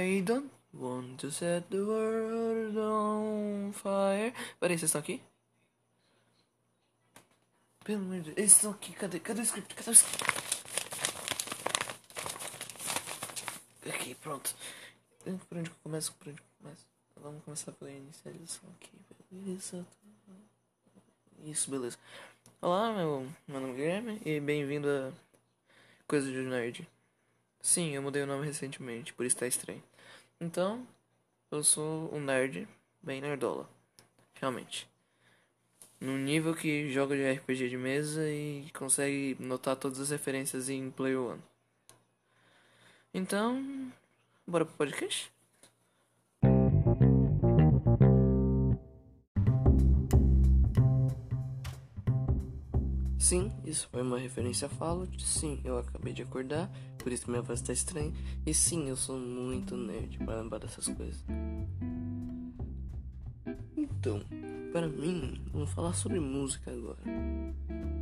I don't want to set the world on fire. Peraí, vocês estão aqui? Pelo amor de Deus, eles estão aqui. Cadê, cadê o script? Cadê o script? Aqui, pronto. Por onde que eu começo? Por onde que eu começo? Vamos começar pela inicialização aqui. Beleza. Isso, beleza. Olá, meu, meu nome é Guilherme e bem-vindo a Coisa de Nerd. Sim, eu mudei o nome recentemente, por isso tá estranho. Então, eu sou um nerd bem nerdola. Realmente. Num nível que joga de RPG de mesa e consegue notar todas as referências em Player One. Então, bora pro podcast? Sim, isso foi uma referência a Fallout. Sim, eu acabei de acordar, por isso minha voz tá estranha. E sim, eu sou muito nerd para lembrar dessas coisas. Então, para mim, vamos falar sobre música agora.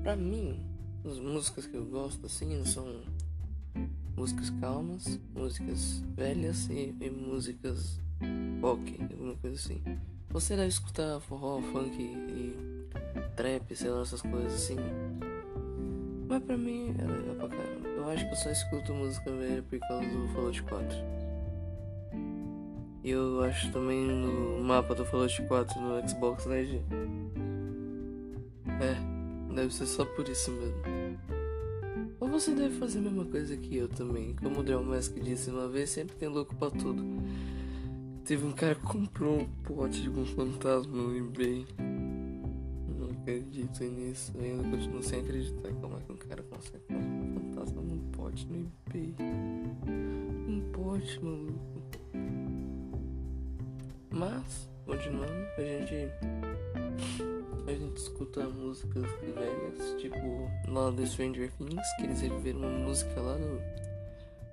Para mim, as músicas que eu gosto assim são músicas calmas, músicas velhas e, e músicas rock, alguma coisa assim. Você deve escutar forró, funk e trap, sei lá, essas coisas assim. Mas pra mim é legal pra caramba. Eu acho que eu só escuto música velha por causa do Fallout 4. E eu acho também no mapa do Fallout 4 no Xbox, né, G? É, deve ser só por isso mesmo. Ou você deve fazer a mesma coisa que eu também. Como o Draw Mask disse uma vez, sempre tem louco pra tudo. Teve um cara que comprou um pote de um fantasma no eBay acredito nisso. Eu ainda continuo sem acreditar como é que um cara consegue um fantasma num pote no eBay. Um pote, maluco. Mas, continuando, a gente. A gente escuta músicas velhas, tipo lá do Stranger Things, que eles reviveram uma música lá do,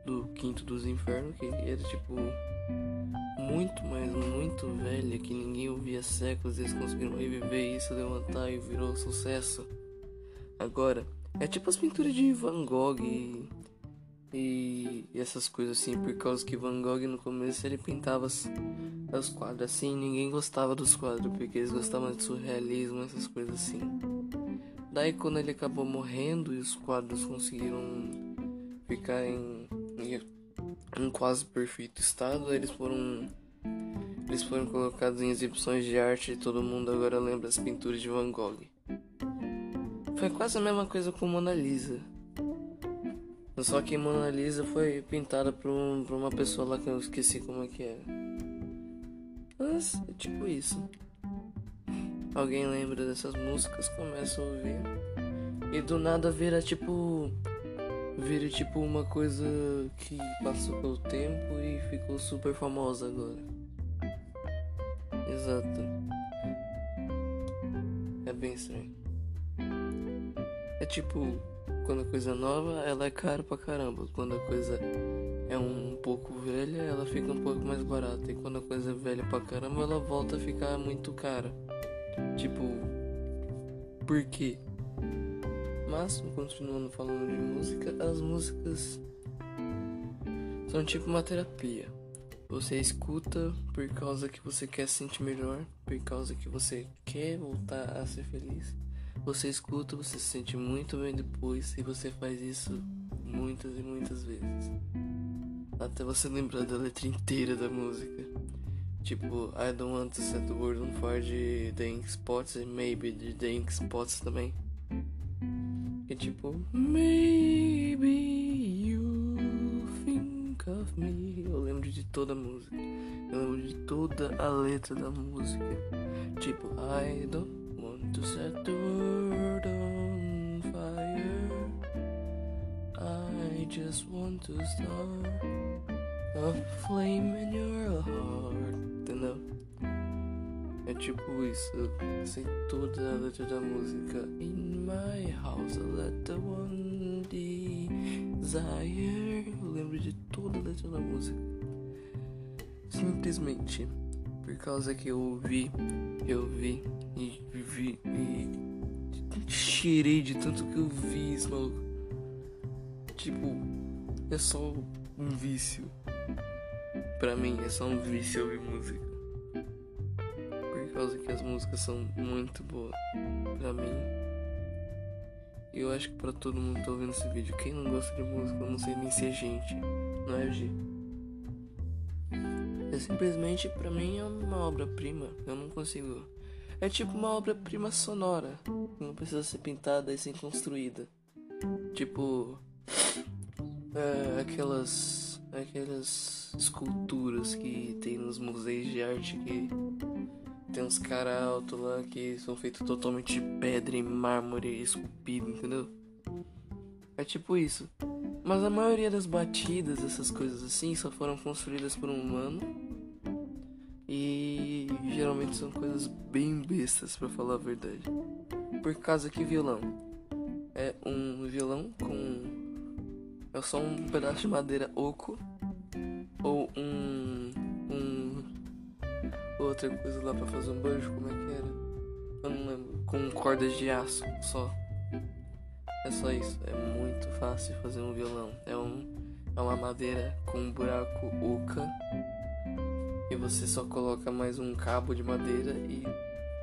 do Quinto dos Infernos, que era tipo muito, mas muito velha que ninguém ouvia há séculos. Eles conseguiram reviver isso, levantar e virou sucesso. Agora, é tipo as pinturas de Van Gogh e, e, essas coisas assim, por causa que Van Gogh no começo ele pintava os, os quadros assim, ninguém gostava dos quadros porque eles gostavam de surrealismo, essas coisas assim. Daí quando ele acabou morrendo e os quadros conseguiram ficar em, em, em quase perfeito estado, eles foram eles foram colocados em exibições de arte e todo mundo agora lembra as pinturas de Van Gogh. Foi quase a mesma coisa com Mona Lisa. Só que Mona Lisa foi pintada por, um, por uma pessoa lá que eu esqueci como é que era. Mas é tipo isso. Alguém lembra dessas músicas, começa a ouvir. E do nada vira tipo. Vira tipo uma coisa que passou pelo tempo e ficou super famosa agora. Exato. É bem estranho. É tipo, quando a coisa é nova, ela é cara pra caramba. Quando a coisa é um pouco velha, ela fica um pouco mais barata. E quando a coisa é velha pra caramba, ela volta a ficar muito cara. Tipo, por quê? Mas, continuando falando de música, as músicas são tipo uma terapia. Você escuta por causa que você quer se sentir melhor, por causa que você quer voltar a ser feliz. Você escuta, você se sente muito bem depois e você faz isso muitas e muitas vezes. Até você lembrar da letra inteira da música. Tipo, I don't want to set the world on fire de The Spots e Maybe de The Spots também. E tipo, Maybe you think of me de toda a música. Eu lembro de toda a letra da música. Tipo, I don't want to set the world on fire. I just want to start a flame in your heart. Entendeu? É tipo isso, eu sei toda a letra da música. In my house, I let the one desire. Eu lembro de toda a letra da música. Simplesmente por causa que eu ouvi, eu vi e vi e cheirei de tanto que eu vi isso, maluco. Tipo, é só um vício. pra mim é só um vício ouvir música. Por causa que as músicas são muito boas pra mim. E eu acho que pra todo mundo que tá ouvindo esse vídeo, quem não gosta de música, eu não sei nem se é gente, não é G. É simplesmente pra mim é uma obra-prima. Eu não consigo. É tipo uma obra-prima sonora. Não precisa ser pintada e ser construída. Tipo. É, aquelas. Aquelas esculturas que tem nos museus de arte que tem uns caras altos lá que são feitos totalmente de pedra e mármore esculpido, entendeu? É tipo isso. Mas a maioria das batidas, essas coisas assim, só foram construídas por um humano. E geralmente são coisas bem bestas, para falar a verdade. Por causa que violão é um violão com é só um pedaço de madeira oco ou um um outra coisa lá para fazer um banjo, como é que era? Eu não lembro. Com cordas de aço só. É só isso. É muito fácil fazer um violão. É, um, é uma madeira com um buraco oca. E você só coloca mais um cabo de madeira e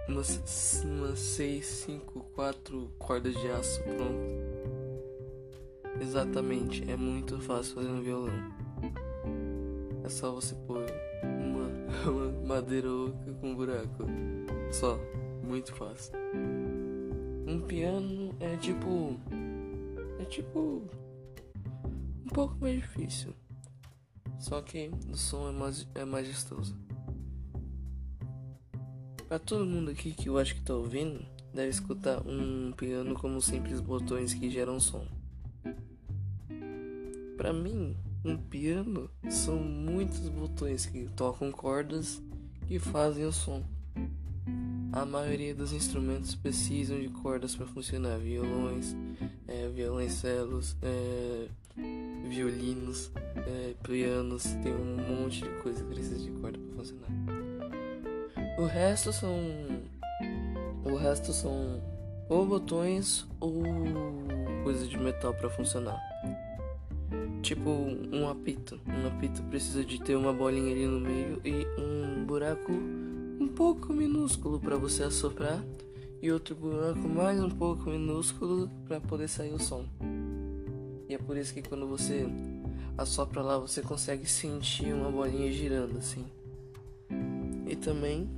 umas, umas 6, 5, 4 cordas de aço. Pronto. Exatamente. É muito fácil fazer um violão. É só você pôr madeira oca com buraco. Só. Muito fácil. Um piano é tipo. É tipo. Um pouco mais difícil. Só que o som é, mais, é majestoso. Pra todo mundo aqui que eu acho que tá ouvindo, deve escutar um piano como simples botões que geram som. Para mim, um piano são muitos botões que tocam cordas que fazem o som. A maioria dos instrumentos precisam de cordas para funcionar: violões, é, violoncelos, é, violinos, é, pianos. Tem um monte de coisa que precisa de corda para funcionar. O resto são, o resto são ou botões ou coisas de metal para funcionar. Tipo um apito. Um apito precisa de ter uma bolinha ali no meio e um buraco um pouco minúsculo para você assoprar e outro buraco mais um pouco minúsculo para poder sair o som. E é por isso que quando você assopra lá, você consegue sentir uma bolinha girando assim. E também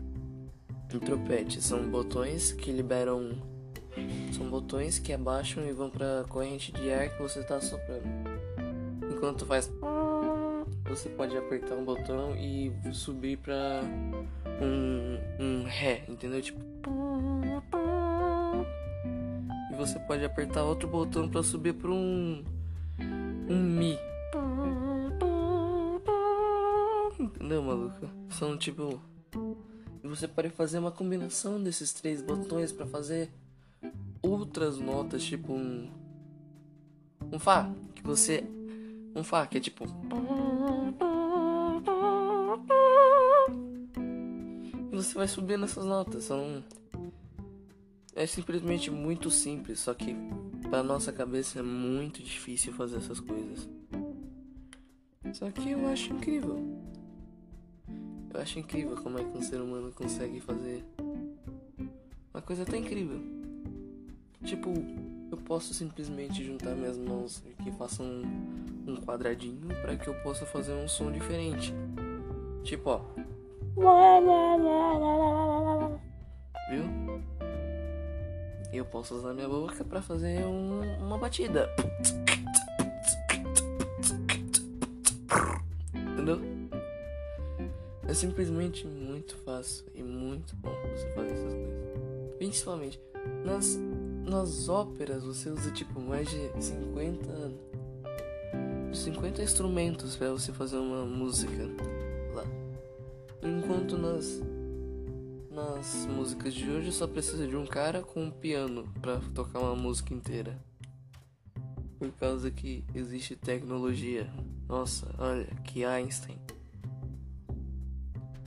um trompete são botões que liberam são botões que abaixam e vão para a corrente de ar que você está assoprando. Enquanto faz você pode apertar um botão e subir para um, um Ré, entendeu? Tipo. E você pode apertar outro botão para subir para um. Um Mi. Entendeu, maluco? São tipo. E você pode fazer uma combinação desses três botões para fazer outras notas, tipo um. Um Fá, que você. Um Fá, que é tipo. você vai subindo essas notas. São é simplesmente muito simples, só que para nossa cabeça é muito difícil fazer essas coisas. Só que eu acho incrível. Eu acho incrível como é que um ser humano consegue fazer uma coisa tão incrível. Tipo, eu posso simplesmente juntar minhas mãos e que façam um, um quadradinho para que eu possa fazer um som diferente. Tipo, ó. Viu? Eu posso usar minha boca para fazer um, uma batida. Entendeu? É simplesmente muito fácil e muito bom você fazer essas coisas. Principalmente nas, nas óperas você usa tipo mais de 50 50 instrumentos para você fazer uma música Enquanto nas nas músicas de hoje só precisa de um cara com um piano para tocar uma música inteira. Por causa que existe tecnologia. Nossa, olha, que Einstein.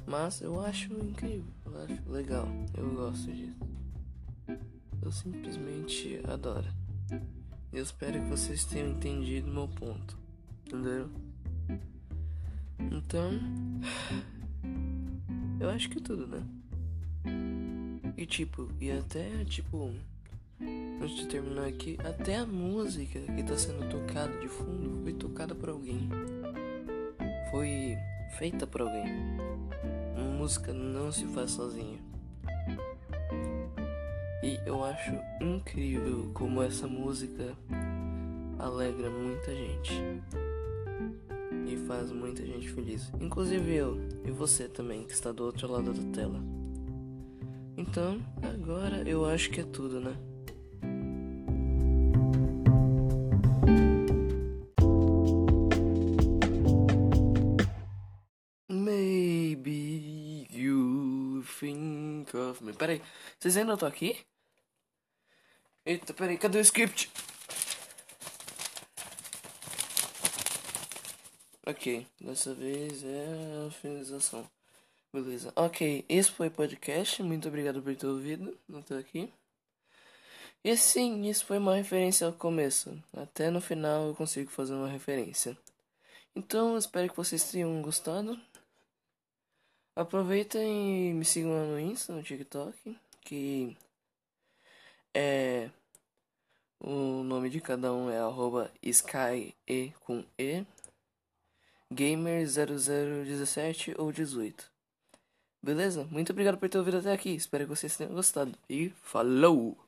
Mas eu acho incrível, eu acho legal, eu gosto disso. Eu simplesmente adoro. Eu espero que vocês tenham entendido meu ponto. Entendeu? Então, eu acho que é tudo, né? E tipo, e até tipo, antes de terminar aqui, até a música que tá sendo tocada de fundo foi tocada por alguém. Foi feita por alguém. Uma música não se faz sozinha. E eu acho incrível como essa música alegra muita gente e faz muita gente feliz, inclusive eu e você também que está do outro lado da tela. Então, agora eu acho que é tudo, né? Maybe you think of me. Peraí, vocês ainda estão aqui? Eita, peraí, cadê o script? Ok, dessa vez é a finalização. Beleza. Ok, esse foi o podcast. Muito obrigado por ter ouvido. Não tô aqui. E sim, isso foi uma referência ao começo. Até no final eu consigo fazer uma referência. Então, espero que vocês tenham gostado. Aproveitem e me sigam lá no Insta, no TikTok, que é o nome de cada um é arroba Sky E com E Gamer 0017 ou 18. Beleza? Muito obrigado por ter ouvido até aqui. Espero que vocês tenham gostado. E falou!